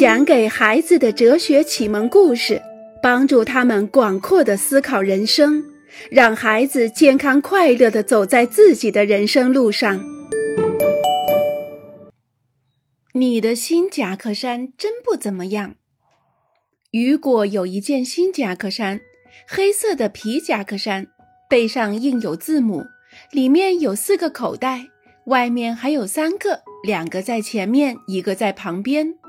讲给孩子的哲学启蒙故事，帮助他们广阔的思考人生，让孩子健康快乐的走在自己的人生路上。你的新夹克衫真不怎么样。雨果有一件新夹克衫，黑色的皮夹克衫，背上印有字母，里面有四个口袋，外面还有三个，两个在前面，一个在旁边。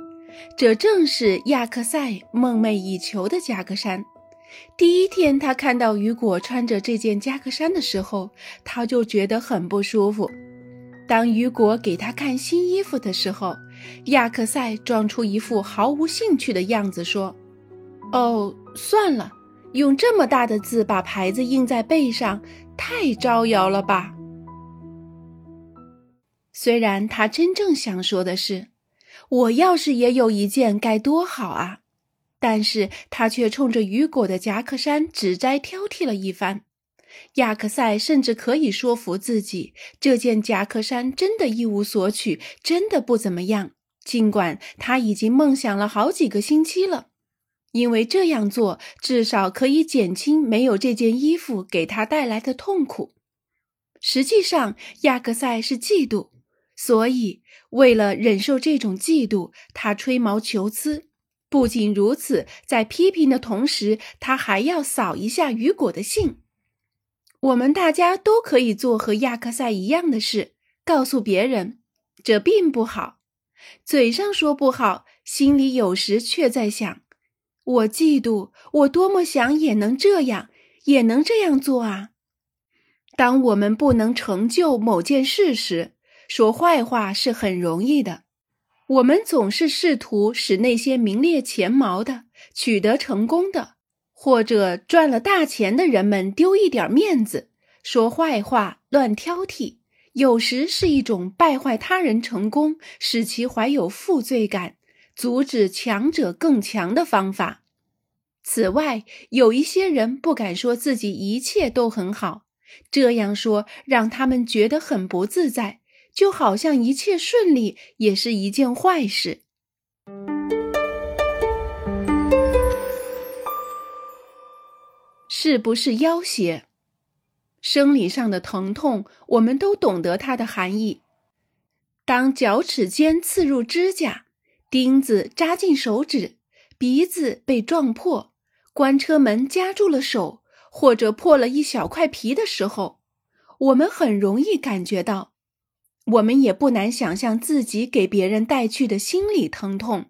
这正是亚克赛梦寐以求的夹克衫。第一天，他看到雨果穿着这件夹克衫的时候，他就觉得很不舒服。当雨果给他看新衣服的时候，亚克赛装出一副毫无兴趣的样子，说：“哦，算了，用这么大的字把牌子印在背上，太招摇了吧。”虽然他真正想说的是。我要是也有一件该多好啊！但是他却冲着雨果的夹克衫指摘挑剔了一番。亚克赛甚至可以说服自己，这件夹克衫真的一无所取，真的不怎么样。尽管他已经梦想了好几个星期了，因为这样做至少可以减轻没有这件衣服给他带来的痛苦。实际上，亚克赛是嫉妒。所以，为了忍受这种嫉妒，他吹毛求疵。不仅如此，在批评的同时，他还要扫一下雨果的兴。我们大家都可以做和亚克赛一样的事，告诉别人这并不好。嘴上说不好，心里有时却在想：我嫉妒，我多么想也能这样，也能这样做啊！当我们不能成就某件事时，说坏话是很容易的，我们总是试图使那些名列前茅的、取得成功的，或者赚了大钱的人们丢一点面子。说坏话、乱挑剔，有时是一种败坏他人成功、使其怀有负罪感、阻止强者更强的方法。此外，有一些人不敢说自己一切都很好，这样说让他们觉得很不自在。就好像一切顺利也是一件坏事，是不是要挟？生理上的疼痛，我们都懂得它的含义。当脚趾尖刺入指甲，钉子扎进手指，鼻子被撞破，关车门夹住了手，或者破了一小块皮的时候，我们很容易感觉到。我们也不难想象自己给别人带去的心理疼痛，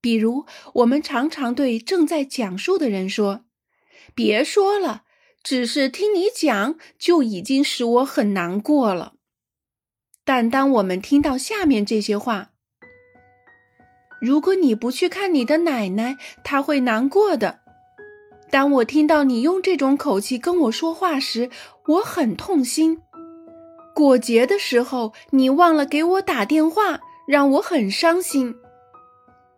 比如我们常常对正在讲述的人说：“别说了，只是听你讲就已经使我很难过了。”但当我们听到下面这些话：“如果你不去看你的奶奶，她会难过的。”当我听到你用这种口气跟我说话时，我很痛心。过节的时候，你忘了给我打电话，让我很伤心。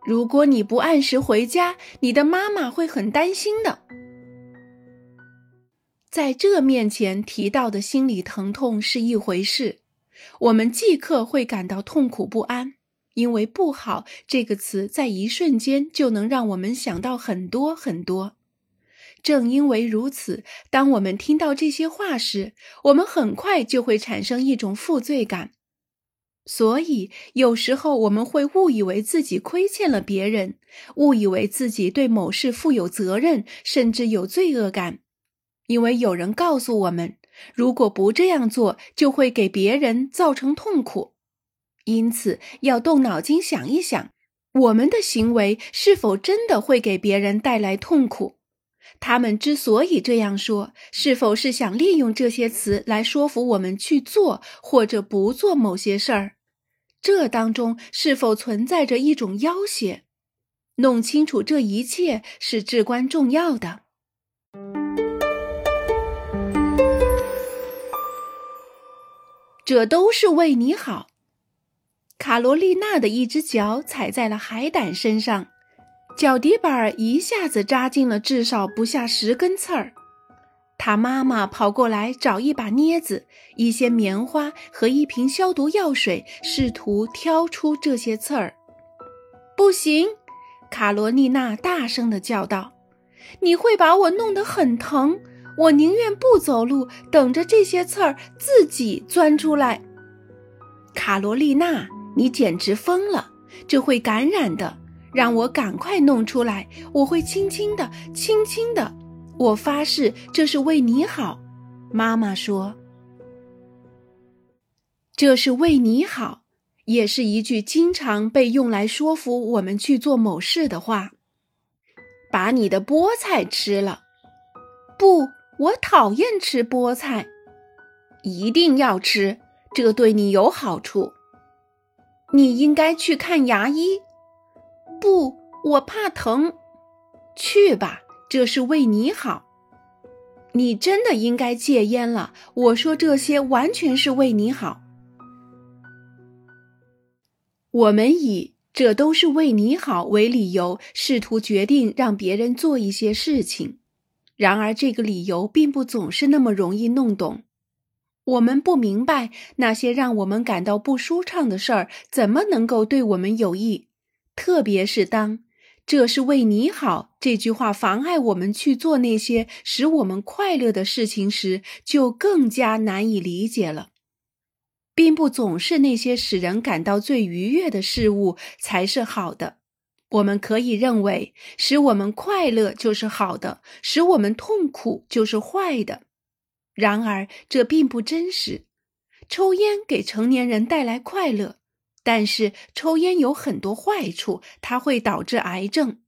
如果你不按时回家，你的妈妈会很担心的。在这面前提到的心理疼痛是一回事，我们即刻会感到痛苦不安，因为“不好”这个词在一瞬间就能让我们想到很多很多。正因为如此，当我们听到这些话时，我们很快就会产生一种负罪感。所以，有时候我们会误以为自己亏欠了别人，误以为自己对某事负有责任，甚至有罪恶感，因为有人告诉我们，如果不这样做，就会给别人造成痛苦。因此，要动脑筋想一想，我们的行为是否真的会给别人带来痛苦。他们之所以这样说，是否是想利用这些词来说服我们去做或者不做某些事儿？这当中是否存在着一种要挟？弄清楚这一切是至关重要的。这都是为你好。卡罗丽娜的一只脚踩在了海胆身上。脚底板一下子扎进了至少不下十根刺儿，他妈妈跑过来找一把镊子、一些棉花和一瓶消毒药水，试图挑出这些刺儿。不行，卡罗丽娜大声地叫道：“你会把我弄得很疼，我宁愿不走路，等着这些刺儿自己钻出来。”卡罗丽娜，你简直疯了！这会感染的，让我赶快弄出来。我会轻轻的，轻轻的。我发誓，这是为你好。妈妈说：“这是为你好。”也是一句经常被用来说服我们去做某事的话。把你的菠菜吃了？不，我讨厌吃菠菜。一定要吃，这对你有好处。你应该去看牙医。不，我怕疼。去吧，这是为你好。你真的应该戒烟了。我说这些完全是为你好。我们以这都是为你好为理由，试图决定让别人做一些事情。然而，这个理由并不总是那么容易弄懂。我们不明白那些让我们感到不舒畅的事儿怎么能够对我们有益，特别是当“这是为你好”这句话妨碍我们去做那些使我们快乐的事情时，就更加难以理解了。并不总是那些使人感到最愉悦的事物才是好的。我们可以认为，使我们快乐就是好的，使我们痛苦就是坏的。然而，这并不真实。抽烟给成年人带来快乐，但是抽烟有很多坏处，它会导致癌症。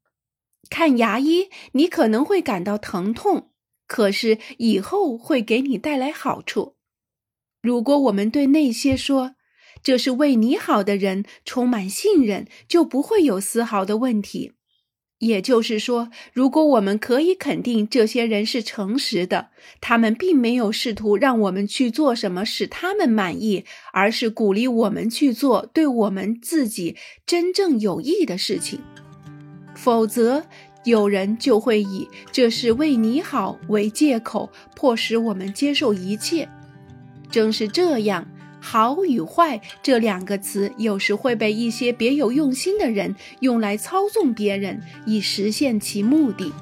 看牙医，你可能会感到疼痛，可是以后会给你带来好处。如果我们对那些说这是为你好的人充满信任，就不会有丝毫的问题。也就是说，如果我们可以肯定这些人是诚实的，他们并没有试图让我们去做什么使他们满意，而是鼓励我们去做对我们自己真正有益的事情。否则，有人就会以这是为你好为借口，迫使我们接受一切。正是这样，“好”与“坏”这两个词有时会被一些别有用心的人用来操纵别人，以实现其目的。